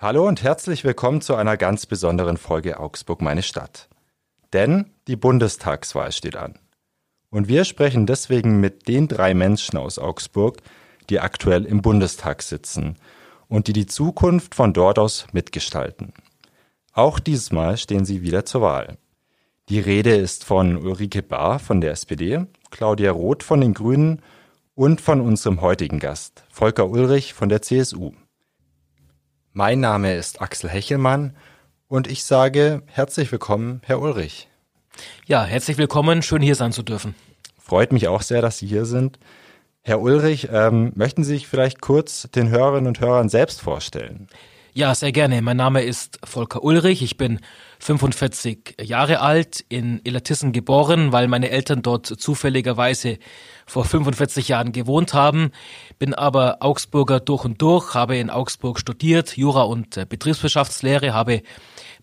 Hallo und herzlich willkommen zu einer ganz besonderen Folge Augsburg, meine Stadt. Denn die Bundestagswahl steht an. Und wir sprechen deswegen mit den drei Menschen aus Augsburg, die aktuell im Bundestag sitzen und die die Zukunft von dort aus mitgestalten. Auch diesmal stehen sie wieder zur Wahl. Die Rede ist von Ulrike Bahr von der SPD, Claudia Roth von den Grünen und von unserem heutigen Gast, Volker Ulrich von der CSU. Mein Name ist Axel Hechelmann und ich sage herzlich willkommen, Herr Ulrich. Ja, herzlich willkommen, schön hier sein zu dürfen. Freut mich auch sehr, dass Sie hier sind. Herr Ulrich, ähm, möchten Sie sich vielleicht kurz den Hörerinnen und Hörern selbst vorstellen? Ja, sehr gerne. Mein Name ist Volker Ulrich. Ich bin 45 Jahre alt, in Illertissen geboren, weil meine Eltern dort zufälligerweise vor 45 Jahren gewohnt haben, bin aber Augsburger durch und durch, habe in Augsburg studiert, Jura und äh, Betriebswirtschaftslehre, habe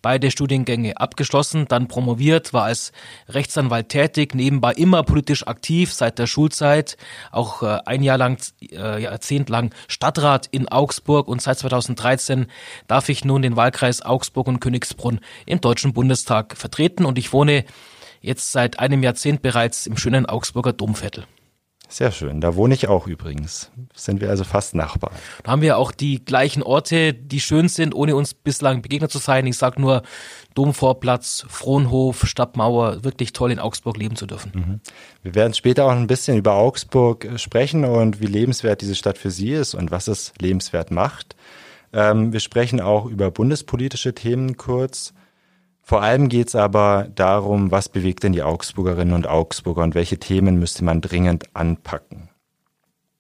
beide Studiengänge abgeschlossen, dann promoviert, war als Rechtsanwalt tätig, nebenbei immer politisch aktiv seit der Schulzeit, auch äh, ein Jahr lang, äh, Jahrzehnt lang Stadtrat in Augsburg und seit 2013 darf ich nun den Wahlkreis Augsburg und Königsbrunn im Deutschen Bundestag vertreten und ich wohne jetzt seit einem Jahrzehnt bereits im schönen Augsburger Domviertel. Sehr schön. Da wohne ich auch übrigens. Sind wir also fast Nachbarn. Da haben wir auch die gleichen Orte, die schön sind, ohne uns bislang begegnet zu sein. Ich sage nur Domvorplatz, Frohnhof, Stadtmauer. Wirklich toll in Augsburg leben zu dürfen. Mhm. Wir werden später auch ein bisschen über Augsburg äh, sprechen und wie lebenswert diese Stadt für Sie ist und was es lebenswert macht. Ähm, wir sprechen auch über bundespolitische Themen kurz. Vor allem geht es aber darum, was bewegt denn die Augsburgerinnen und Augsburger und welche Themen müsste man dringend anpacken.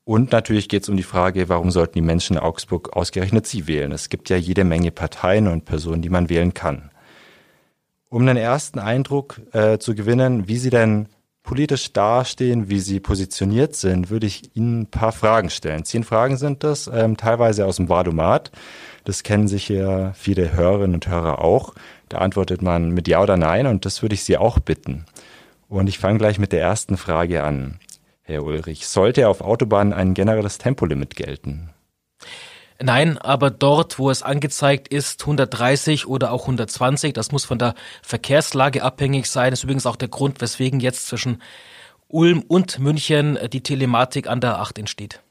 Und natürlich geht es um die Frage, warum sollten die Menschen in Augsburg ausgerechnet sie wählen? Es gibt ja jede Menge Parteien und Personen, die man wählen kann. Um einen ersten Eindruck äh, zu gewinnen, wie sie denn politisch dastehen, wie sie positioniert sind, würde ich Ihnen ein paar Fragen stellen. Zehn Fragen sind das, ähm, teilweise aus dem Wadomat. Das kennen sich ja viele Hörerinnen und Hörer auch. Da antwortet man mit Ja oder Nein und das würde ich Sie auch bitten. Und ich fange gleich mit der ersten Frage an. Herr Ulrich, sollte auf Autobahnen ein generelles Tempolimit gelten? Nein, aber dort, wo es angezeigt ist, 130 oder auch 120, das muss von der Verkehrslage abhängig sein. Das ist übrigens auch der Grund, weswegen jetzt zwischen Ulm und München die Telematik an der 8 entsteht.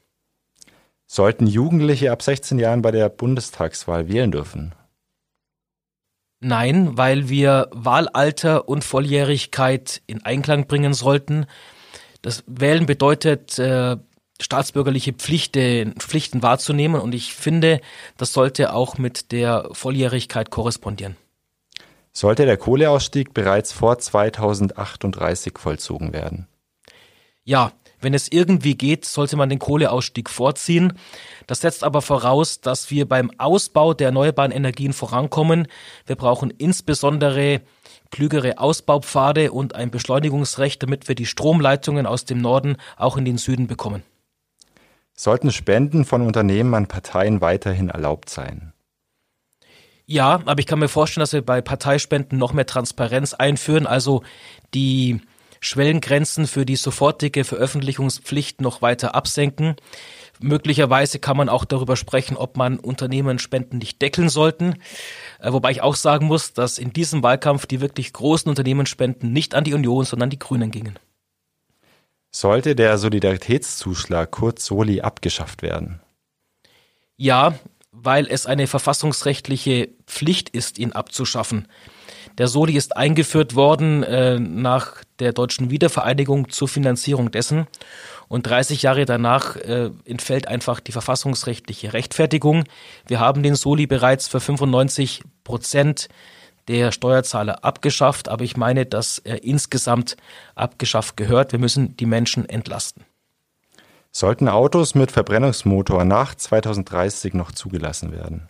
Sollten Jugendliche ab 16 Jahren bei der Bundestagswahl wählen dürfen? Nein, weil wir Wahlalter und Volljährigkeit in Einklang bringen sollten. Das Wählen bedeutet, äh, staatsbürgerliche Pflichten, Pflichten wahrzunehmen und ich finde, das sollte auch mit der Volljährigkeit korrespondieren. Sollte der Kohleausstieg bereits vor 2038 vollzogen werden? Ja, wenn es irgendwie geht, sollte man den Kohleausstieg vorziehen. Das setzt aber voraus, dass wir beim Ausbau der erneuerbaren Energien vorankommen. Wir brauchen insbesondere klügere Ausbaupfade und ein Beschleunigungsrecht, damit wir die Stromleitungen aus dem Norden auch in den Süden bekommen. Sollten Spenden von Unternehmen an Parteien weiterhin erlaubt sein? Ja, aber ich kann mir vorstellen, dass wir bei Parteispenden noch mehr Transparenz einführen, also die Schwellengrenzen für die sofortige Veröffentlichungspflicht noch weiter absenken. Möglicherweise kann man auch darüber sprechen, ob man Unternehmen Spenden nicht deckeln sollten. Äh, wobei ich auch sagen muss, dass in diesem Wahlkampf die wirklich großen Unternehmensspenden nicht an die Union, sondern an die Grünen gingen. Sollte der Solidaritätszuschlag kurz Soli abgeschafft werden? Ja, weil es eine verfassungsrechtliche Pflicht ist, ihn abzuschaffen. Der Soli ist eingeführt worden äh, nach der deutschen Wiedervereinigung zur Finanzierung dessen. Und 30 Jahre danach äh, entfällt einfach die verfassungsrechtliche Rechtfertigung. Wir haben den Soli bereits für 95 Prozent der Steuerzahler abgeschafft, aber ich meine, dass er insgesamt abgeschafft gehört. Wir müssen die Menschen entlasten. Sollten Autos mit Verbrennungsmotor nach 2030 noch zugelassen werden?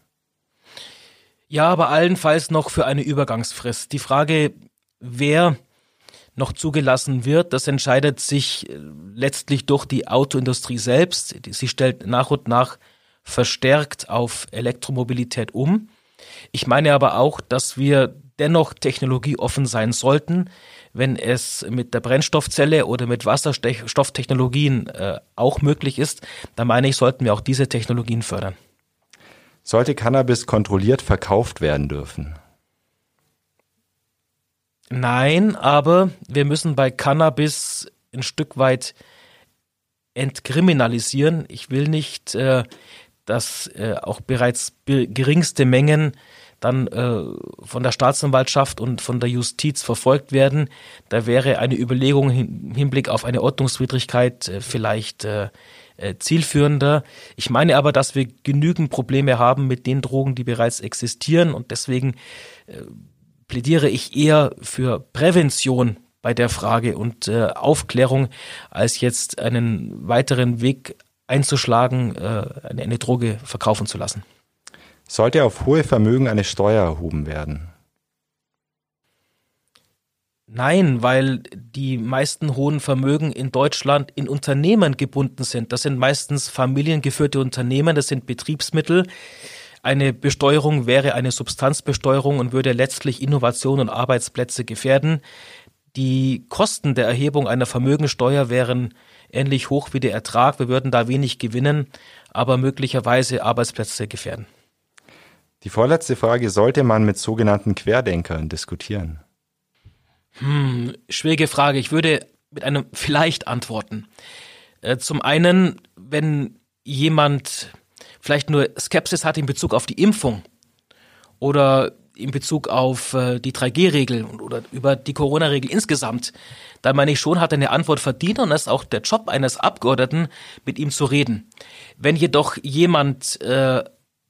Ja, aber allenfalls noch für eine Übergangsfrist. Die Frage, wer noch zugelassen wird, das entscheidet sich äh, letztlich durch die Autoindustrie selbst. Sie stellt nach und nach verstärkt auf Elektromobilität um. Ich meine aber auch, dass wir dennoch technologieoffen sein sollten, wenn es mit der Brennstoffzelle oder mit Wasserstofftechnologien äh, auch möglich ist, dann meine ich, sollten wir auch diese Technologien fördern. Sollte Cannabis kontrolliert verkauft werden dürfen? Nein, aber wir müssen bei Cannabis ein Stück weit entkriminalisieren. Ich will nicht, äh, dass äh, auch bereits geringste Mengen dann äh, von der Staatsanwaltschaft und von der Justiz verfolgt werden. Da wäre eine Überlegung im Hinblick auf eine Ordnungswidrigkeit vielleicht äh, zielführender. Ich meine aber, dass wir genügend Probleme haben mit den Drogen, die bereits existieren und deswegen äh, plädiere ich eher für Prävention bei der Frage und äh, Aufklärung, als jetzt einen weiteren Weg einzuschlagen, äh, eine, eine Droge verkaufen zu lassen. Sollte auf hohe Vermögen eine Steuer erhoben werden? Nein, weil die meisten hohen Vermögen in Deutschland in Unternehmen gebunden sind. Das sind meistens familiengeführte Unternehmen, das sind Betriebsmittel. Eine Besteuerung wäre eine Substanzbesteuerung und würde letztlich Innovation und Arbeitsplätze gefährden. Die Kosten der Erhebung einer Vermögensteuer wären ähnlich hoch wie der Ertrag. Wir würden da wenig gewinnen, aber möglicherweise Arbeitsplätze gefährden. Die vorletzte Frage, sollte man mit sogenannten Querdenkern diskutieren? Hm, schwierige Frage. Ich würde mit einem vielleicht antworten. Äh, zum einen, wenn jemand vielleicht nur Skepsis hat in Bezug auf die Impfung oder in Bezug auf äh, die 3G-Regel oder über die Corona-Regel insgesamt, dann meine ich schon, hat er eine Antwort verdient und ist auch der Job eines Abgeordneten, mit ihm zu reden. Wenn jedoch jemand äh,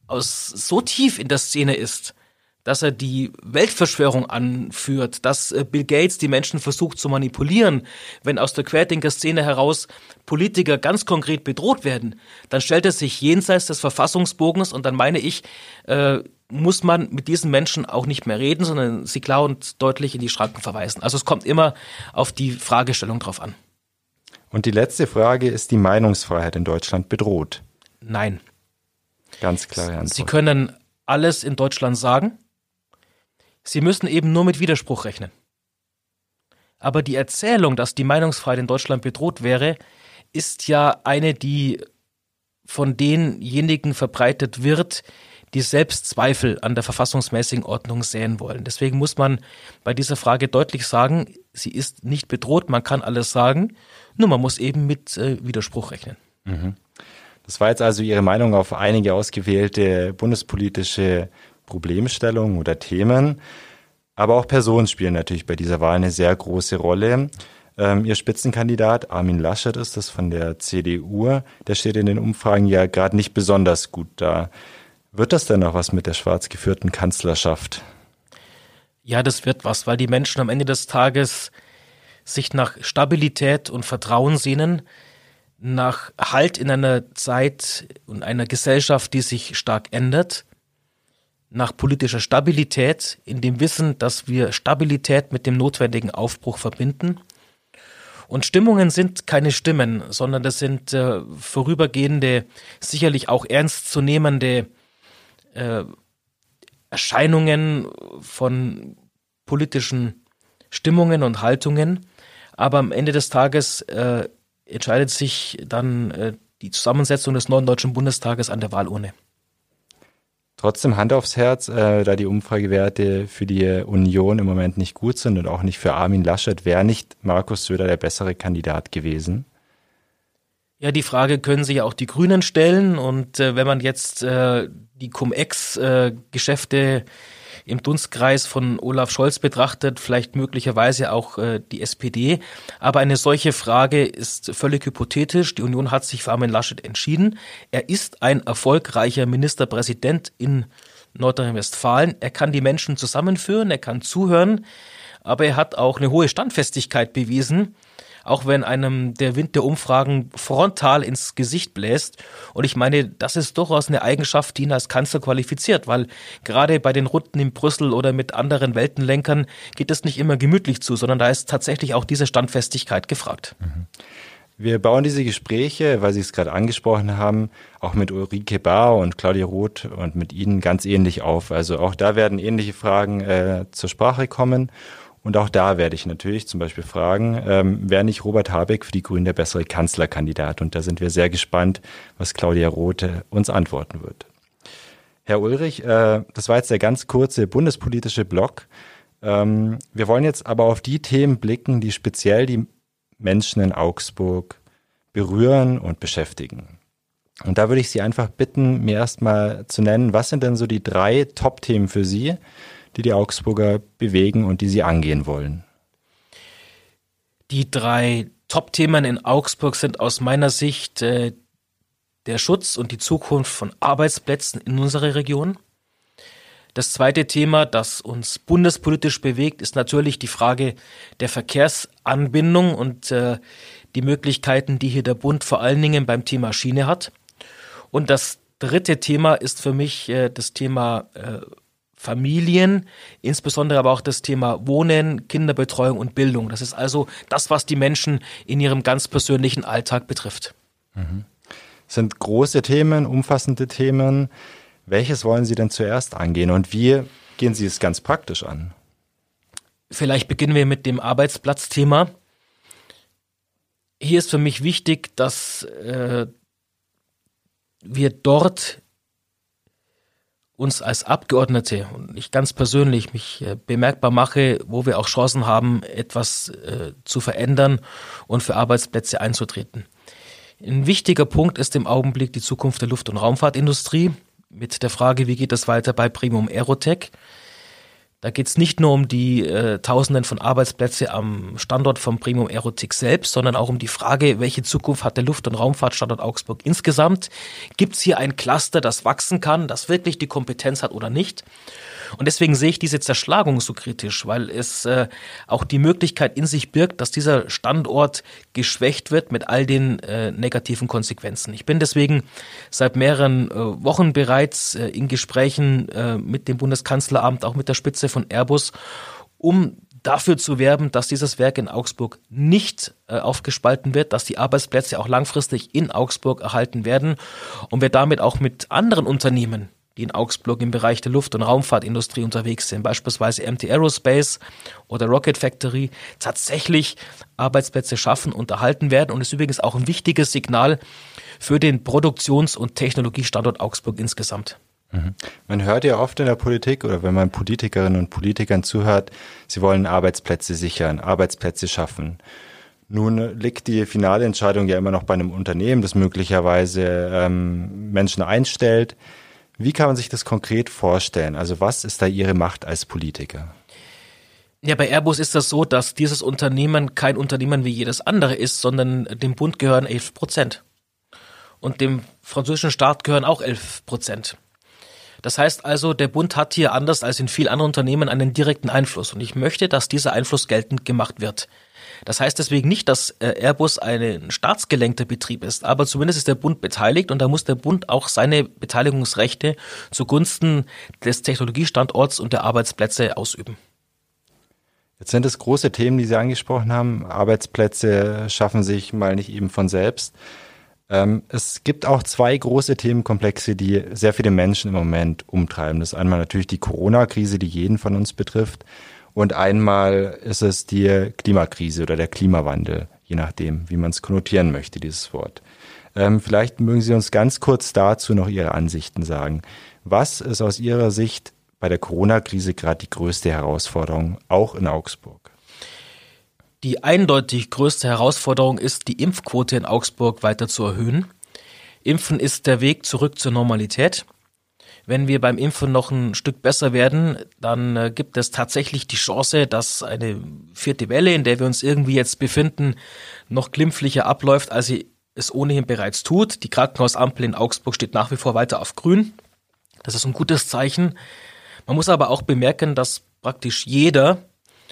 aus so tief in der Szene ist, dass er die Weltverschwörung anführt, dass äh, Bill Gates die Menschen versucht zu manipulieren, wenn aus der Querdenker-Szene heraus Politiker ganz konkret bedroht werden, dann stellt er sich jenseits des Verfassungsbogens und dann meine ich, äh, muss man mit diesen Menschen auch nicht mehr reden, sondern sie klar und deutlich in die Schranken verweisen. Also es kommt immer auf die Fragestellung drauf an. Und die letzte Frage, ist die Meinungsfreiheit in Deutschland bedroht? Nein. Ganz klare Antwort. Sie können alles in Deutschland sagen. Sie müssen eben nur mit Widerspruch rechnen. Aber die Erzählung, dass die Meinungsfreiheit in Deutschland bedroht wäre, ist ja eine, die von denjenigen verbreitet wird, die selbst Zweifel an der verfassungsmäßigen Ordnung säen wollen. Deswegen muss man bei dieser Frage deutlich sagen, sie ist nicht bedroht, man kann alles sagen, nur man muss eben mit äh, Widerspruch rechnen. Mhm. Das war jetzt also Ihre Meinung auf einige ausgewählte bundespolitische Problemstellungen oder Themen. Aber auch Personen spielen natürlich bei dieser Wahl eine sehr große Rolle. Ähm, Ihr Spitzenkandidat Armin Laschet ist das von der CDU. Der steht in den Umfragen ja gerade nicht besonders gut da. Wird das denn noch was mit der schwarz geführten Kanzlerschaft? Ja, das wird was, weil die Menschen am Ende des Tages sich nach Stabilität und Vertrauen sehnen nach Halt in einer Zeit und einer Gesellschaft, die sich stark ändert, nach politischer Stabilität, in dem Wissen, dass wir Stabilität mit dem notwendigen Aufbruch verbinden. Und Stimmungen sind keine Stimmen, sondern das sind äh, vorübergehende, sicherlich auch ernstzunehmende äh, Erscheinungen von politischen Stimmungen und Haltungen. Aber am Ende des Tages äh, entscheidet sich dann äh, die Zusammensetzung des neuen Deutschen Bundestages an der Wahlurne. Trotzdem Hand aufs Herz, äh, da die Umfragewerte für die Union im Moment nicht gut sind und auch nicht für Armin Laschet, wäre nicht Markus Söder der bessere Kandidat gewesen? Ja, die Frage können sich auch die Grünen stellen. Und äh, wenn man jetzt äh, die Cum-Ex-Geschäfte äh, im Dunstkreis von Olaf Scholz betrachtet, vielleicht möglicherweise auch äh, die SPD. Aber eine solche Frage ist völlig hypothetisch. Die Union hat sich für Armin Laschet entschieden. Er ist ein erfolgreicher Ministerpräsident in Nordrhein-Westfalen. Er kann die Menschen zusammenführen, er kann zuhören, aber er hat auch eine hohe Standfestigkeit bewiesen auch wenn einem der Wind der Umfragen frontal ins Gesicht bläst. Und ich meine, das ist durchaus eine Eigenschaft, die ihn als Kanzler qualifiziert, weil gerade bei den Runden in Brüssel oder mit anderen Weltenlenkern geht es nicht immer gemütlich zu, sondern da ist tatsächlich auch diese Standfestigkeit gefragt. Mhm. Wir bauen diese Gespräche, weil Sie es gerade angesprochen haben, auch mit Ulrike Bahr und Claudia Roth und mit Ihnen ganz ähnlich auf. Also auch da werden ähnliche Fragen äh, zur Sprache kommen. Und auch da werde ich natürlich zum Beispiel fragen, ähm, wäre nicht Robert Habeck für die Grünen der bessere Kanzlerkandidat? Und da sind wir sehr gespannt, was Claudia Roth uns antworten wird. Herr Ulrich, äh, das war jetzt der ganz kurze bundespolitische Block. Ähm, wir wollen jetzt aber auf die Themen blicken, die speziell die Menschen in Augsburg berühren und beschäftigen. Und da würde ich Sie einfach bitten, mir erstmal zu nennen, was sind denn so die drei Top-Themen für Sie, die die Augsburger bewegen und die Sie angehen wollen? Die drei Top-Themen in Augsburg sind aus meiner Sicht äh, der Schutz und die Zukunft von Arbeitsplätzen in unserer Region. Das zweite Thema, das uns bundespolitisch bewegt, ist natürlich die Frage der Verkehrsanbindung und äh, die Möglichkeiten, die hier der Bund vor allen Dingen beim Thema Schiene hat. Und das dritte Thema ist für mich äh, das Thema äh, Familien, insbesondere aber auch das Thema Wohnen, Kinderbetreuung und Bildung. Das ist also das, was die Menschen in ihrem ganz persönlichen Alltag betrifft. Mhm. Das sind große Themen, umfassende Themen. Welches wollen Sie denn zuerst angehen und wie gehen Sie es ganz praktisch an? Vielleicht beginnen wir mit dem Arbeitsplatzthema. Hier ist für mich wichtig, dass äh, wir dort uns als Abgeordnete und ich ganz persönlich mich äh, bemerkbar mache, wo wir auch Chancen haben, etwas äh, zu verändern und für Arbeitsplätze einzutreten. Ein wichtiger Punkt ist im Augenblick die Zukunft der Luft- und Raumfahrtindustrie mit der Frage, wie geht es weiter bei Primum Aerotech. Da geht es nicht nur um die äh, Tausenden von Arbeitsplätze am Standort von Primum Aerotech selbst, sondern auch um die Frage, welche Zukunft hat der Luft- und Raumfahrtstandort Augsburg insgesamt? Gibt es hier ein Cluster, das wachsen kann, das wirklich die Kompetenz hat oder nicht? Und deswegen sehe ich diese Zerschlagung so kritisch, weil es äh, auch die Möglichkeit in sich birgt, dass dieser Standort geschwächt wird mit all den äh, negativen Konsequenzen. Ich bin deswegen seit mehreren äh, Wochen bereits äh, in Gesprächen äh, mit dem Bundeskanzleramt, auch mit der Spitze von Airbus, um dafür zu werben, dass dieses Werk in Augsburg nicht äh, aufgespalten wird, dass die Arbeitsplätze auch langfristig in Augsburg erhalten werden und wir damit auch mit anderen Unternehmen die in Augsburg im Bereich der Luft- und Raumfahrtindustrie unterwegs sind, beispielsweise MT Aerospace oder Rocket Factory, tatsächlich Arbeitsplätze schaffen und erhalten werden und ist übrigens auch ein wichtiges Signal für den Produktions- und Technologiestandort Augsburg insgesamt. Mhm. Man hört ja oft in der Politik oder wenn man Politikerinnen und Politikern zuhört, sie wollen Arbeitsplätze sichern, Arbeitsplätze schaffen. Nun liegt die finale Entscheidung ja immer noch bei einem Unternehmen, das möglicherweise ähm, Menschen einstellt. Wie kann man sich das konkret vorstellen? Also was ist da Ihre Macht als Politiker? Ja, bei Airbus ist das so, dass dieses Unternehmen kein Unternehmen wie jedes andere ist, sondern dem Bund gehören 11 Prozent. Und dem französischen Staat gehören auch 11 Prozent. Das heißt also, der Bund hat hier anders als in vielen anderen Unternehmen einen direkten Einfluss. Und ich möchte, dass dieser Einfluss geltend gemacht wird. Das heißt deswegen nicht, dass äh, Airbus ein staatsgelenkter Betrieb ist, aber zumindest ist der Bund beteiligt und da muss der Bund auch seine Beteiligungsrechte zugunsten des Technologiestandorts und der Arbeitsplätze ausüben. Jetzt sind es große Themen, die Sie angesprochen haben. Arbeitsplätze schaffen sich mal nicht eben von selbst. Ähm, es gibt auch zwei große Themenkomplexe, die sehr viele Menschen im Moment umtreiben. Das ist einmal natürlich die Corona-Krise, die jeden von uns betrifft. Und einmal ist es die Klimakrise oder der Klimawandel, je nachdem, wie man es konnotieren möchte, dieses Wort. Ähm, vielleicht mögen Sie uns ganz kurz dazu noch Ihre Ansichten sagen. Was ist aus Ihrer Sicht bei der Corona-Krise gerade die größte Herausforderung, auch in Augsburg? Die eindeutig größte Herausforderung ist, die Impfquote in Augsburg weiter zu erhöhen. Impfen ist der Weg zurück zur Normalität. Wenn wir beim Impfen noch ein Stück besser werden, dann äh, gibt es tatsächlich die Chance, dass eine vierte Welle, in der wir uns irgendwie jetzt befinden, noch glimpflicher abläuft, als sie es ohnehin bereits tut. Die Krankenhausampel in Augsburg steht nach wie vor weiter auf grün. Das ist ein gutes Zeichen. Man muss aber auch bemerken, dass praktisch jeder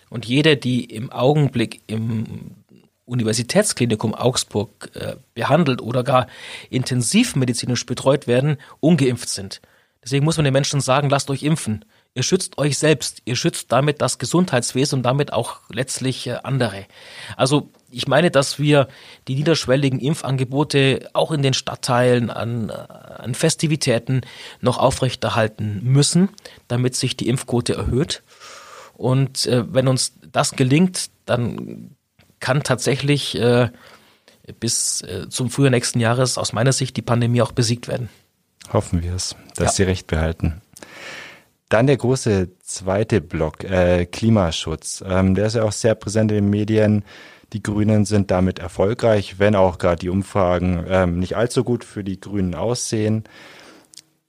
und jede, die im Augenblick im Universitätsklinikum Augsburg äh, behandelt oder gar intensivmedizinisch betreut werden, ungeimpft sind. Deswegen muss man den Menschen sagen, lasst euch impfen. Ihr schützt euch selbst, ihr schützt damit das Gesundheitswesen und damit auch letztlich äh, andere. Also ich meine, dass wir die niederschwelligen Impfangebote auch in den Stadtteilen an, äh, an Festivitäten noch aufrechterhalten müssen, damit sich die Impfquote erhöht. Und äh, wenn uns das gelingt, dann kann tatsächlich äh, bis äh, zum Frühjahr nächsten Jahres aus meiner Sicht die Pandemie auch besiegt werden. Hoffen wir es, dass ja. Sie recht behalten. Dann der große zweite Block, äh, Klimaschutz. Ähm, der ist ja auch sehr präsent in den Medien. Die Grünen sind damit erfolgreich, wenn auch gerade die Umfragen ähm, nicht allzu gut für die Grünen aussehen.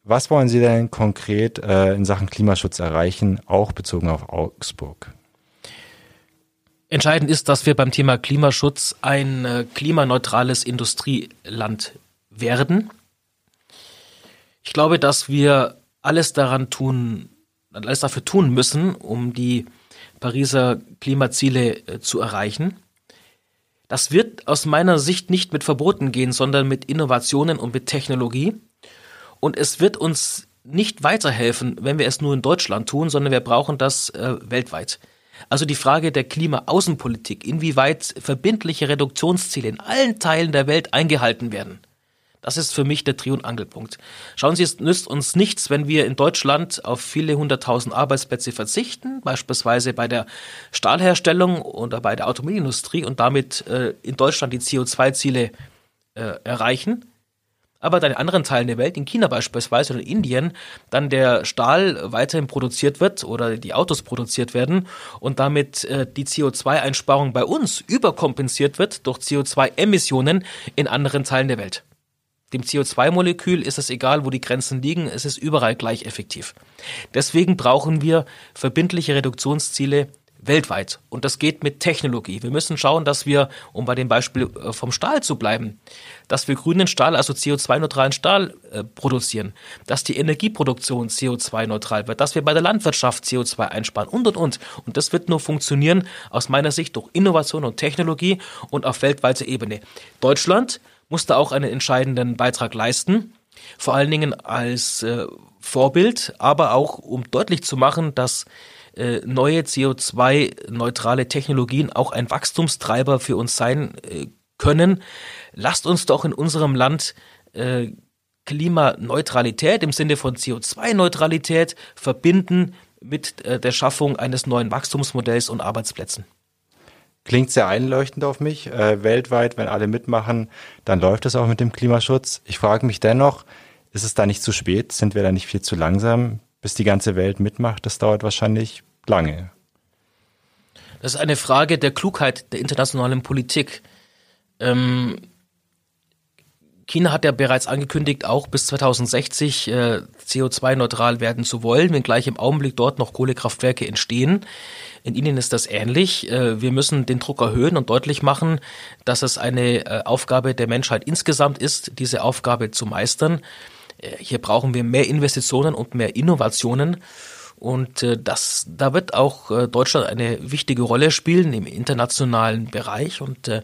Was wollen Sie denn konkret äh, in Sachen Klimaschutz erreichen, auch bezogen auf Augsburg? Entscheidend ist, dass wir beim Thema Klimaschutz ein äh, klimaneutrales Industrieland werden. Ich glaube, dass wir alles daran tun, alles dafür tun müssen, um die Pariser Klimaziele äh, zu erreichen. Das wird aus meiner Sicht nicht mit Verboten gehen, sondern mit Innovationen und mit Technologie. Und es wird uns nicht weiterhelfen, wenn wir es nur in Deutschland tun, sondern wir brauchen das äh, weltweit. Also die Frage der Klimaaußenpolitik, inwieweit verbindliche Reduktionsziele in allen Teilen der Welt eingehalten werden. Das ist für mich der Dreh- und Angelpunkt. Schauen Sie, es nützt uns nichts, wenn wir in Deutschland auf viele hunderttausend Arbeitsplätze verzichten, beispielsweise bei der Stahlherstellung oder bei der Automobilindustrie und damit äh, in Deutschland die CO2-Ziele äh, erreichen aber dann in anderen Teilen der Welt, in China beispielsweise oder in Indien, dann der Stahl weiterhin produziert wird oder die Autos produziert werden und damit äh, die CO2-Einsparung bei uns überkompensiert wird durch CO2-Emissionen in anderen Teilen der Welt. Dem CO2-Molekül ist es egal, wo die Grenzen liegen, es ist überall gleich effektiv. Deswegen brauchen wir verbindliche Reduktionsziele weltweit. Und das geht mit Technologie. Wir müssen schauen, dass wir, um bei dem Beispiel äh, vom Stahl zu bleiben, dass wir grünen Stahl, also CO2-neutralen Stahl äh, produzieren, dass die Energieproduktion CO2-neutral wird, dass wir bei der Landwirtschaft CO2 einsparen und, und, und. Und das wird nur funktionieren aus meiner Sicht durch Innovation und Technologie und auf weltweiter Ebene. Deutschland muss da auch einen entscheidenden Beitrag leisten, vor allen Dingen als äh, Vorbild, aber auch um deutlich zu machen, dass äh, neue CO2-neutrale Technologien auch ein Wachstumstreiber für uns sein äh, können. Lasst uns doch in unserem Land äh, Klimaneutralität im Sinne von CO2-Neutralität verbinden mit der Schaffung eines neuen Wachstumsmodells und Arbeitsplätzen. Klingt sehr einleuchtend auf mich. Äh, weltweit, wenn alle mitmachen, dann läuft es auch mit dem Klimaschutz. Ich frage mich dennoch, ist es da nicht zu spät? Sind wir da nicht viel zu langsam? bis die ganze Welt mitmacht, das dauert wahrscheinlich lange. Das ist eine Frage der Klugheit der internationalen Politik. Ähm, China hat ja bereits angekündigt, auch bis 2060 äh, CO2-neutral werden zu wollen, wenngleich im Augenblick dort noch Kohlekraftwerke entstehen. In ihnen ist das ähnlich. Äh, wir müssen den Druck erhöhen und deutlich machen, dass es eine äh, Aufgabe der Menschheit insgesamt ist, diese Aufgabe zu meistern. Äh, hier brauchen wir mehr Investitionen und mehr Innovationen. Und äh, das, da wird auch äh, Deutschland eine wichtige Rolle spielen im internationalen Bereich. Und äh,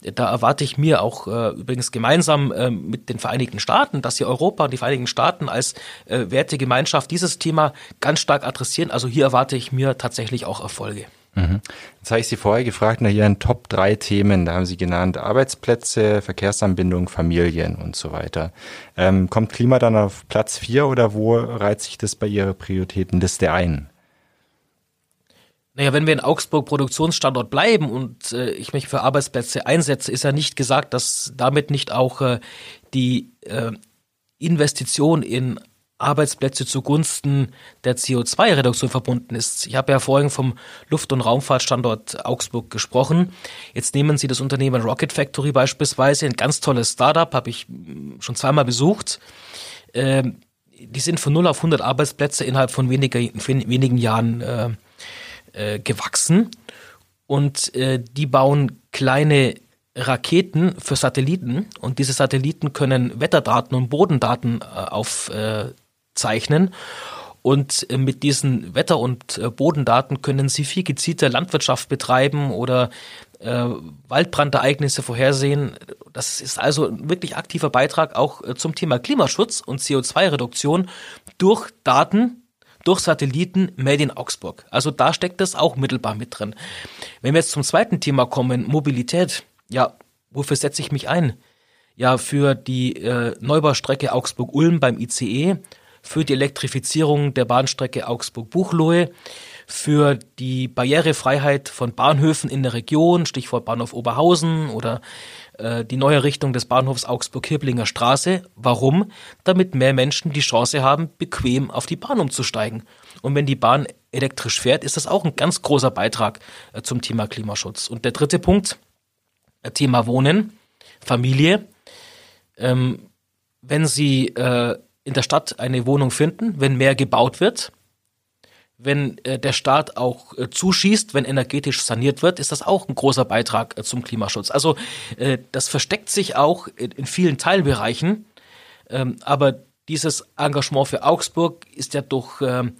da erwarte ich mir auch äh, übrigens gemeinsam äh, mit den Vereinigten Staaten, dass hier Europa und die Vereinigten Staaten als äh, Wertegemeinschaft dieses Thema ganz stark adressieren. Also hier erwarte ich mir tatsächlich auch Erfolge. Mhm. Jetzt habe ich Sie vorher gefragt nach Ihren Top drei Themen. Da haben Sie genannt Arbeitsplätze, Verkehrsanbindung, Familien und so weiter. Ähm, kommt Klima dann auf Platz vier oder wo reiht sich das bei Ihrer Prioritätenliste ein? Naja, wenn wir in Augsburg Produktionsstandort bleiben und äh, ich mich für Arbeitsplätze einsetze, ist ja nicht gesagt, dass damit nicht auch äh, die äh, Investition in Arbeitsplätze zugunsten der CO2-Reduktion verbunden ist. Ich habe ja vorhin vom Luft- und Raumfahrtstandort Augsburg gesprochen. Jetzt nehmen Sie das Unternehmen Rocket Factory beispielsweise, ein ganz tolles Startup, habe ich hm, schon zweimal besucht. Ähm, die sind von 0 auf 100 Arbeitsplätze innerhalb von weniger, wenigen Jahren äh, äh, gewachsen. Und äh, die bauen kleine Raketen für Satelliten und diese Satelliten können Wetterdaten und Bodendaten äh, auf, äh, zeichnen. Und äh, mit diesen Wetter- und äh, Bodendaten können Sie viel gezielter Landwirtschaft betreiben oder äh, Waldbrandereignisse vorhersehen. Das ist also ein wirklich aktiver Beitrag auch äh, zum Thema Klimaschutz und CO2-Reduktion durch Daten, durch Satelliten made in Augsburg. Also da steckt das auch mittelbar mit drin. Wenn wir jetzt zum zweiten Thema kommen, Mobilität. Ja, wofür setze ich mich ein? Ja, für die äh, Neubaustrecke Augsburg-Ulm beim ICE für die Elektrifizierung der Bahnstrecke Augsburg-Buchloe, für die Barrierefreiheit von Bahnhöfen in der Region, Stichwort Bahnhof Oberhausen oder äh, die neue Richtung des Bahnhofs Augsburg-Hirblinger Straße. Warum? Damit mehr Menschen die Chance haben, bequem auf die Bahn umzusteigen. Und wenn die Bahn elektrisch fährt, ist das auch ein ganz großer Beitrag äh, zum Thema Klimaschutz. Und der dritte Punkt, äh, Thema Wohnen, Familie. Ähm, wenn Sie äh, in der Stadt eine Wohnung finden, wenn mehr gebaut wird, wenn äh, der Staat auch äh, zuschießt, wenn energetisch saniert wird, ist das auch ein großer Beitrag äh, zum Klimaschutz. Also äh, das versteckt sich auch in, vielen Teilbereichen, ähm, aber dieses Engagement für Augsburg ist ja durch ähm,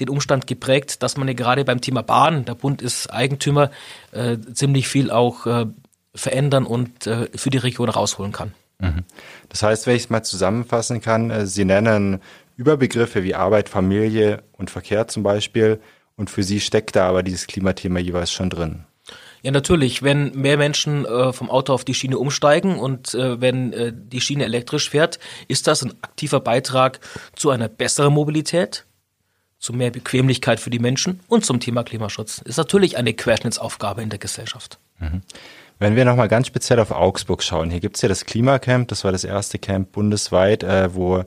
den Umstand geprägt, dass man ja gerade beim Thema Bahn, der Bund ist Eigentümer, äh, ziemlich viel auch äh, verändern und für die Region rausholen kann. Mhm. Das heißt, wenn ich es mal zusammenfassen kann, äh, Sie nennen Überbegriffe wie Arbeit, Familie und Verkehr zum Beispiel. Und für Sie steckt da aber dieses Klimathema jeweils schon drin. Ja, natürlich. Wenn mehr Menschen äh, vom Auto auf die Schiene umsteigen und äh, wenn äh, die Schiene elektrisch fährt, ist das ein aktiver Beitrag zu einer besseren Mobilität, zu mehr Bequemlichkeit für die Menschen und zum Thema Klimaschutz. Ist natürlich eine Querschnittsaufgabe in der Gesellschaft. Mhm. Wenn wir nochmal ganz speziell auf Augsburg schauen, hier gibt's ja das Klimacamp, das war das erste Camp bundesweit, äh, wo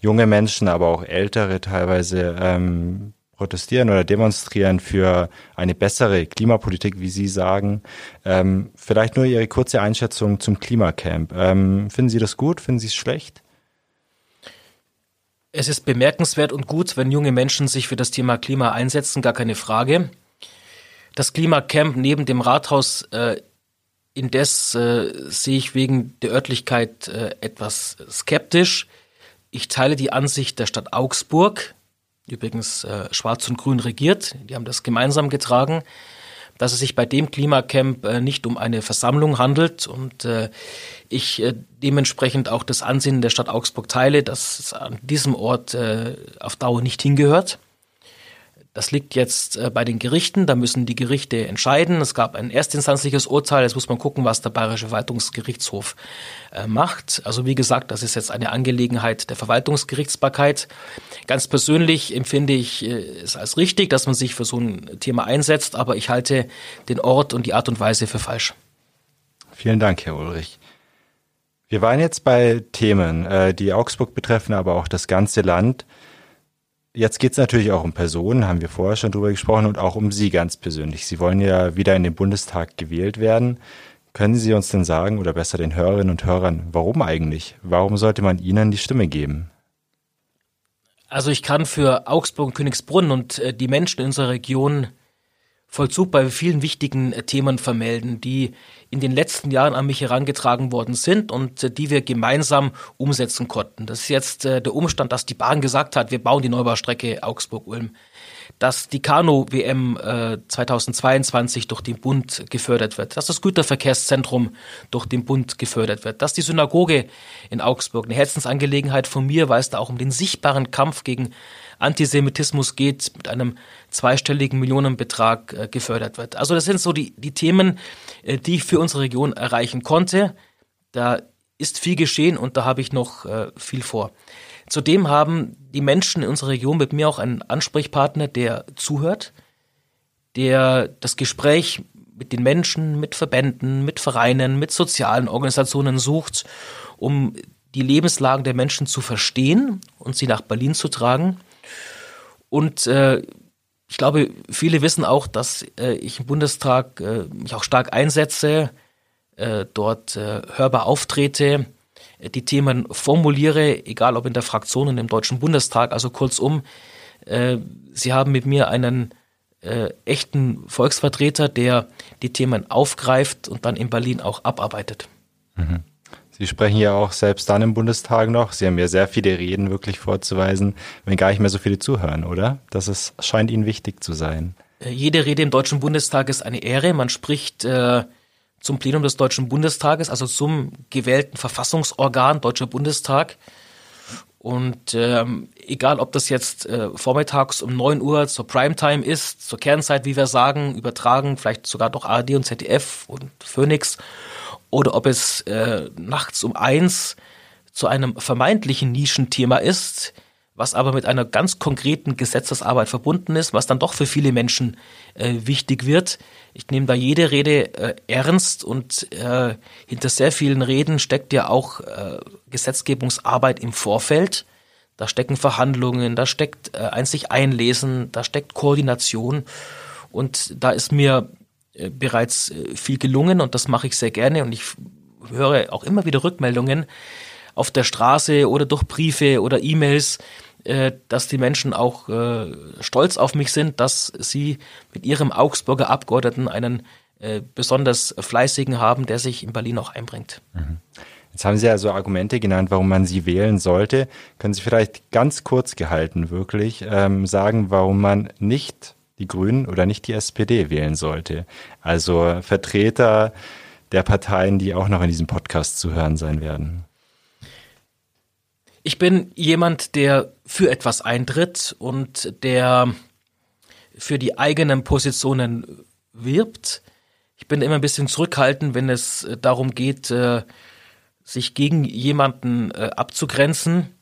junge Menschen, aber auch ältere teilweise ähm, protestieren oder demonstrieren für eine bessere Klimapolitik, wie Sie sagen. Ähm, vielleicht nur Ihre kurze Einschätzung zum Klimacamp. Ähm, finden Sie das gut? Finden Sie es schlecht? Es ist bemerkenswert und gut, wenn junge Menschen sich für das Thema Klima einsetzen, gar keine Frage. Das Klimacamp neben dem Rathaus äh, indes äh, sehe ich wegen der Örtlichkeit äh, etwas skeptisch. Ich teile die Ansicht der Stadt Augsburg, übrigens äh, Schwarz und Grün regiert, die haben das gemeinsam getragen, dass es sich bei dem Klimacamp äh, nicht um eine Versammlung handelt und äh, ich äh, dementsprechend auch das Ansinnen der Stadt Augsburg teile, dass es an diesem Ort äh, auf Dauer nicht hingehört. Das liegt jetzt äh, bei den Gerichten, da müssen die Gerichte entscheiden. Es gab ein erstinstanzliches Urteil, jetzt muss man gucken, was der Bayerische Verwaltungsgerichtshof äh, macht. Also wie gesagt, das ist jetzt eine Angelegenheit der Verwaltungsgerichtsbarkeit. Ganz persönlich empfinde ich äh, es als richtig, dass man sich für so ein Thema einsetzt, aber ich halte den Ort und die Art und Weise für falsch. Vielen Dank, Herr Ulrich. Wir waren jetzt bei Themen, die Augsburg betreffen, aber auch das ganze Land. Jetzt geht es natürlich auch um Personen, haben wir vorher schon drüber gesprochen, und auch um Sie ganz persönlich. Sie wollen ja wieder in den Bundestag gewählt werden. Können Sie uns denn sagen, oder besser den Hörerinnen und Hörern, warum eigentlich? Warum sollte man Ihnen die Stimme geben? Also ich kann für Augsburg und Königsbrunn und äh, die Menschen in unserer Region Vollzug bei vielen wichtigen äh, Themen vermelden, die in den letzten Jahren an mich herangetragen worden sind und äh, die wir gemeinsam umsetzen konnten. Das ist jetzt äh, der Umstand, dass die Bahn gesagt hat, wir bauen die Neubaustrecke Augsburg-Ulm dass die Kanu-WM äh, 2022 durch den Bund gefördert wird, dass das Güterverkehrszentrum durch den Bund gefördert wird, dass die Synagoge in Augsburg eine Herzensangelegenheit von mir, weil es da auch um den sichtbaren Kampf gegen Antisemitismus geht, mit einem zweistelligen Millionenbetrag äh, gefördert wird. Also das sind so die, die Themen, äh, die ich für unsere Region erreichen konnte. Da ist viel geschehen und da habe ich noch äh, viel vor. Zudem haben die Menschen in unserer Region mit mir auch einen Ansprechpartner, der zuhört, der das Gespräch mit den Menschen, mit Verbänden, mit Vereinen, mit sozialen Organisationen sucht, um die Lebenslagen der Menschen zu verstehen und sie nach Berlin zu tragen. Und äh, ich glaube, viele wissen auch, dass äh, ich im Bundestag äh, mich auch stark einsetze, äh, dort äh, hörbar auftrete, äh, die Themen formuliere, egal ob in der Fraktion und im Deutschen Bundestag. Also kurzum, äh, Sie haben mit mir einen echten Volksvertreter, der die Themen aufgreift und dann in Berlin auch abarbeitet. Mhm. Sie sprechen ja auch selbst dann im Bundestag noch. Sie haben ja sehr viele Reden wirklich vorzuweisen, wenn gar nicht mehr so viele zuhören, oder? Das ist, scheint Ihnen wichtig zu sein. Äh, jede Rede im Deutschen Bundestag ist eine Ehre. Man spricht äh, zum Plenum des Deutschen Bundestages, also zum gewählten Verfassungsorgan Deutscher Bundestag. Und ähm, egal, ob das jetzt äh, vormittags um neun Uhr zur Primetime ist, zur Kernzeit, wie wir sagen, übertragen, vielleicht sogar doch ARD und ZDF und Phoenix oder ob es äh, nachts um eins zu einem vermeintlichen Nischenthema ist, was aber mit einer ganz konkreten Gesetzesarbeit verbunden ist, was dann doch für viele Menschen äh, wichtig wird. Ich nehme da jede Rede äh, ernst und äh, hinter sehr vielen Reden steckt ja auch äh, Gesetzgebungsarbeit im Vorfeld. Da stecken Verhandlungen, da steckt äh, sich einlesen, da steckt Koordination und da ist mir äh, bereits äh, viel gelungen und das mache ich sehr gerne und ich höre auch immer wieder Rückmeldungen auf der Straße oder durch Briefe oder E-Mails, äh, dass die Menschen auch stolz auf mich sind, dass sie mit ihrem Augsburger Abgeordneten einen besonders fleißigen haben, der sich in Berlin auch einbringt. Mhm. Jetzt haben Sie ja so Argumente genannt, warum man sie wählen sollte. Können Sie vielleicht ganz kurz gehalten wirklich ähm, sagen, warum man nicht die Grünen oder nicht die SPD wählen sollte? Also Vertreter der Parteien, die auch noch in diesem Podcast zu hören sein werden. Ich bin jemand, der für etwas eintritt und der für die eigenen Positionen wirbt. Ich bin immer ein bisschen zurückhaltend, wenn es darum geht, äh, sich gegen jemanden äh, abzugrenzen.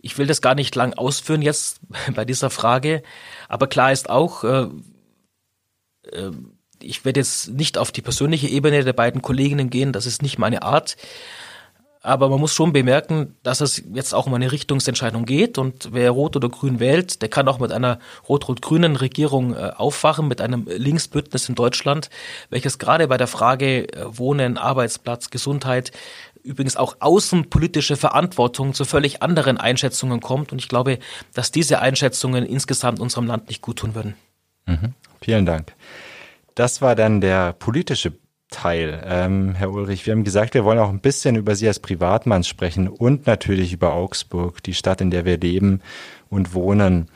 Ich will das gar nicht lang ausführen jetzt bei dieser Frage, aber klar ist auch, ich werde jetzt nicht auf die persönliche Ebene der beiden Kolleginnen gehen, das ist nicht meine Art. Aber man muss schon bemerken, dass es jetzt auch um eine Richtungsentscheidung geht. Und wer Rot oder Grün wählt, der kann auch mit einer rot-rot-grünen Regierung äh, aufwachen, mit einem Linksbündnis in Deutschland, welches gerade bei der Frage äh, Wohnen, Arbeitsplatz, Gesundheit, übrigens auch außenpolitische Verantwortung zu völlig anderen Einschätzungen kommt. Und ich glaube, dass diese Einschätzungen insgesamt unserem Land nicht gut tun würden. Mhm. Vielen Dank. Das war dann der politische Teil. Ähm, Herr Ulrich, wir haben gesagt, wir wollen auch ein bisschen über Sie als Privatmann sprechen und natürlich über Augsburg, die Stadt, in der wir leben und wohnen.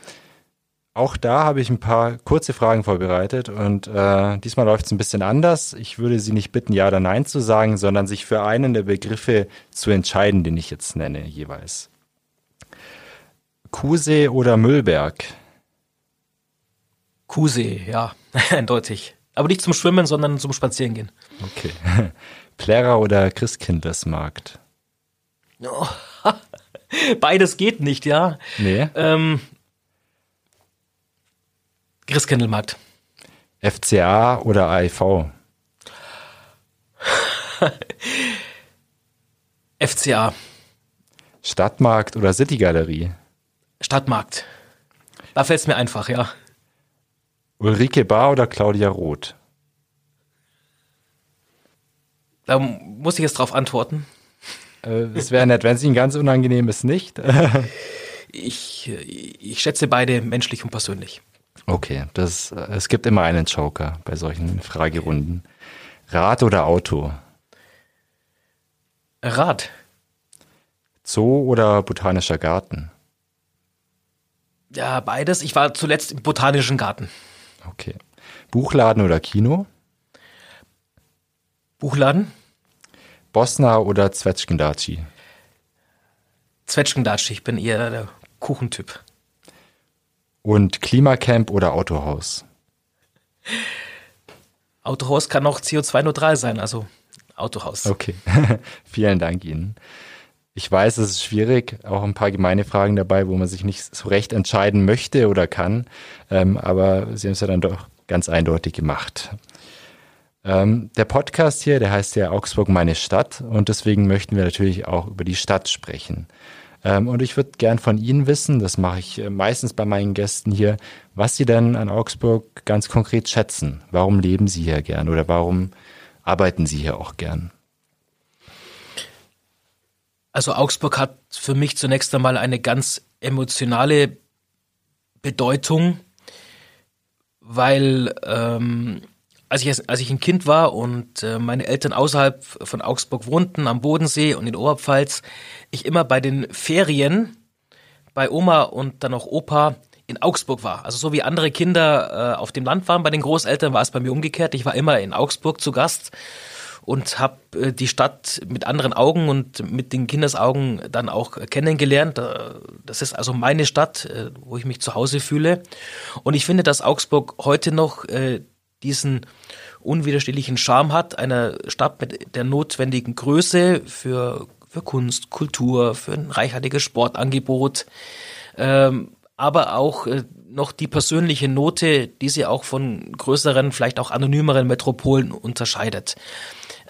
Auch da habe ich ein paar kurze Fragen vorbereitet und äh, diesmal läuft es ein bisschen anders. Ich würde Sie nicht bitten, ja oder nein zu sagen, sondern sich für einen der Begriffe zu entscheiden, den ich jetzt nenne jeweils. Kusee oder Müllberg? Kusee, ja, eindeutig. Aber nicht zum Schwimmen, sondern zum Spazierengehen. Okay. Plärrer oder Christkindlesmarkt? Oh, beides geht nicht, ja. Nee. Ähm, Christkindlmarkt. FCA oder AIV? FCA. Stadtmarkt oder Citygalerie? Stadtmarkt. Da fällt es mir einfach, ja. Ulrike Bar oder Claudia Roth? Da muss ich jetzt drauf antworten. Äh, es wäre nett, wenn es Ihnen ganz unangenehm ist, nicht? ich, ich schätze beide menschlich und persönlich. Okay, das, es gibt immer einen Joker bei solchen Fragerunden. Rad oder Auto? Rad. Zoo oder botanischer Garten? Ja, beides. Ich war zuletzt im botanischen Garten. Okay. Buchladen oder Kino? Buchladen. Bosna oder Zwetschgendatschi? Zwetschgendatschi, ich bin eher der Kuchentyp. Und Klimacamp oder Autohaus? Autohaus kann auch CO2-neutral sein, also Autohaus. Okay, vielen Dank Ihnen. Ich weiß, es ist schwierig, auch ein paar gemeine Fragen dabei, wo man sich nicht so recht entscheiden möchte oder kann, ähm, aber Sie haben es ja dann doch ganz eindeutig gemacht. Ähm, der Podcast hier, der heißt ja Augsburg meine Stadt und deswegen möchten wir natürlich auch über die Stadt sprechen. Ähm, und ich würde gern von Ihnen wissen, das mache ich äh, meistens bei meinen Gästen hier, was Sie denn an Augsburg ganz konkret schätzen. Warum leben Sie hier gern oder warum arbeiten Sie hier auch gern? Also Augsburg hat für mich zunächst einmal eine ganz emotionale Bedeutung, weil ähm, als, ich, als ich ein Kind war und äh, meine Eltern außerhalb von Augsburg wohnten, am Bodensee und in Oberpfalz, ich immer bei den Ferien bei Oma und dann auch Opa in Augsburg war. Also so wie andere Kinder äh, auf dem Land waren bei den Großeltern, war es bei mir umgekehrt. Ich war immer in Augsburg zu Gast und habe äh, die Stadt mit anderen Augen und mit den Kindesaugen dann auch kennengelernt. Äh, das ist also meine Stadt, äh, wo ich mich zu Hause fühle. Und ich finde, dass Augsburg heute noch diesen unwiderstehlichen Charme hat, einer Stadt mit der notwendigen Größe für, für Kunst, Kultur, für ein reichhaltiges Sportangebot. ähm, aber auch äh, noch die persönliche Note, die sie auch von größeren, vielleicht auch anonymeren Metropolen unterscheidet.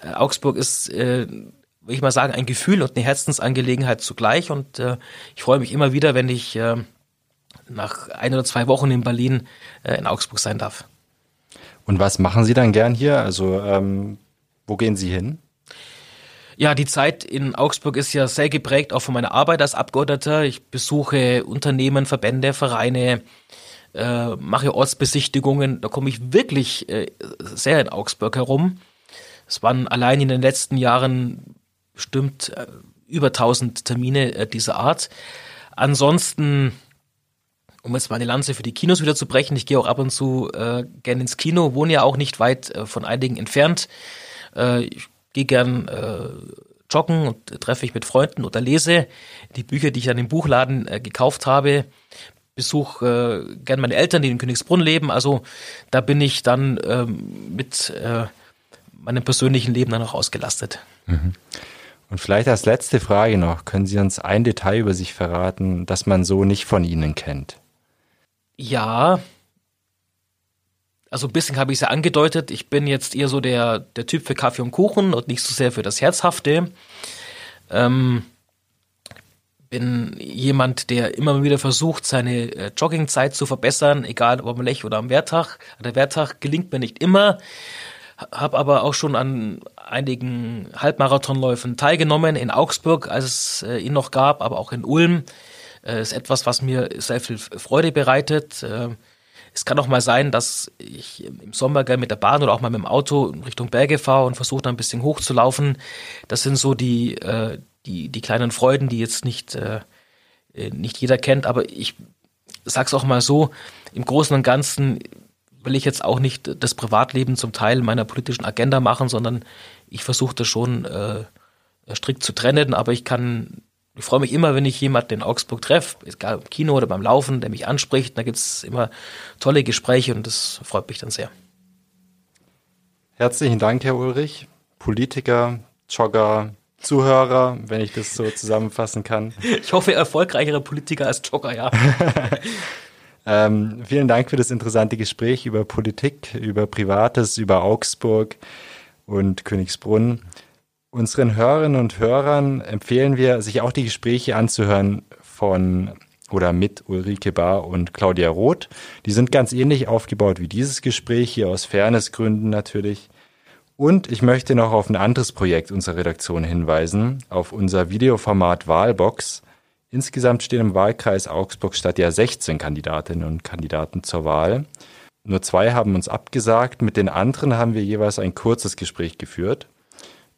Äh, Augsburg ist, äh, will ich mal sagen, ein Gefühl und eine Herzensangelegenheit zugleich und äh, ich freue mich immer wieder, wenn ich äh, nach ein oder zwei Wochen in Berlin äh, in Augsburg sein darf. Und was machen Sie dann gern hier? Also ähm, wo gehen Sie hin? Ja, die Zeit in Augsburg ist ja sehr geprägt auch von meiner Arbeit als Abgeordneter. Ich besuche Unternehmen, Verbände, Vereine, äh, mache Ortsbesichtigungen. Da komme ich wirklich äh, sehr in Augsburg herum. Es waren allein in den letzten Jahren bestimmt äh, über 1000 Termine äh, dieser Art. Ansonsten um jetzt mal eine Lanze für die Kinos wieder zu brechen, ich gehe auch ab und zu äh, gern ins Kino, wohne ja auch nicht weit äh, von einigen entfernt. Äh, ich gehe gern äh, joggen und treffe ich mit Freunden oder lese die Bücher, die ich an dem Buchladen äh, gekauft habe. Besuche äh, gern meine Eltern, die in Königsbrunn leben. Also da bin ich dann ähm, mit äh, meinem persönlichen Leben dann auch ausgelastet. Mhm. Und vielleicht als letzte Frage noch, können Sie uns ein Detail über sich verraten, das man so nicht von Ihnen kennt? Ja, also ein bisschen habe ich es ja angedeutet. Ich bin jetzt eher so der, der Typ für Kaffee und Kuchen und nicht so sehr für das Herzhafte. Ähm, bin jemand, der immer wieder versucht, seine äh, Joggingzeit zu verbessern, egal ob am Lech oder am Wertag. Der Wertag gelingt mir nicht immer, habe aber auch schon an einigen Halbmarathonläufen teilgenommen, in Augsburg, als es äh, ihn noch gab, aber auch in Ulm äh, ist etwas, was mir sehr viel Freude bereitet. Äh, es kann auch mal sein, dass ich im Sommer gerne mit der Bahn oder auch mal mit dem Auto in Richtung Berge fahre und versuche da ein bisschen hochzulaufen. Das sind so die, äh, die, die kleinen Freuden, die jetzt nicht, äh, äh nicht jeder kennt. Aber ich sag's auch mal so, im Großen und Ganzen will ich jetzt auch nicht das Privatleben zum Teil meiner politischen Agenda machen, sondern ich versuche das schon äh, strikt zu trennen, aber ich kann ich freue mich immer, wenn ich jemanden in Augsburg treffe, egal im Kino oder beim Laufen, der mich anspricht. Da gibt es immer tolle Gespräche und das freut mich dann sehr. Herzlichen Dank, Herr Ulrich. Politiker, Jogger, Zuhörer, wenn ich das so zusammenfassen kann. Ich hoffe, erfolgreichere Politiker als Jogger, ja. ähm, vielen Dank für das interessante Gespräch über Politik, über Privates, über Augsburg und Königsbrunn. Unseren Hörerinnen und Hörern empfehlen wir, sich auch die Gespräche anzuhören von oder mit Ulrike Bahr und Claudia Roth. Die sind ganz ähnlich aufgebaut wie dieses Gespräch, hier aus Fairnessgründen natürlich. Und ich möchte noch auf ein anderes Projekt unserer Redaktion hinweisen, auf unser Videoformat Wahlbox. Insgesamt stehen im Wahlkreis Augsburg-Stadt ja 16 Kandidatinnen und Kandidaten zur Wahl. Nur zwei haben uns abgesagt, mit den anderen haben wir jeweils ein kurzes Gespräch geführt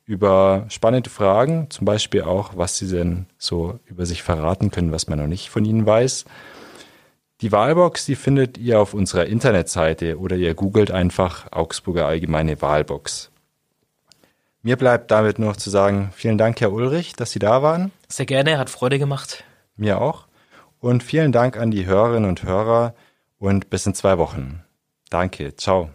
über spannende Fragen, zum Beispiel auch, was sie denn so über sich verraten können, was man noch nicht von ihnen weiß. Die Wahlbox, die findet ihr auf unserer Internetseite oder ihr googelt einfach Augsburger Allgemeine Wahlbox. Mir bleibt damit nur noch zu sagen, vielen Dank, Herr Ulrich, dass Sie da waren. Sehr gerne, hat Freude gemacht. Mir auch. Und vielen Dank an die Hörerinnen und Hörer und bis in zwei Wochen. Danke, ciao.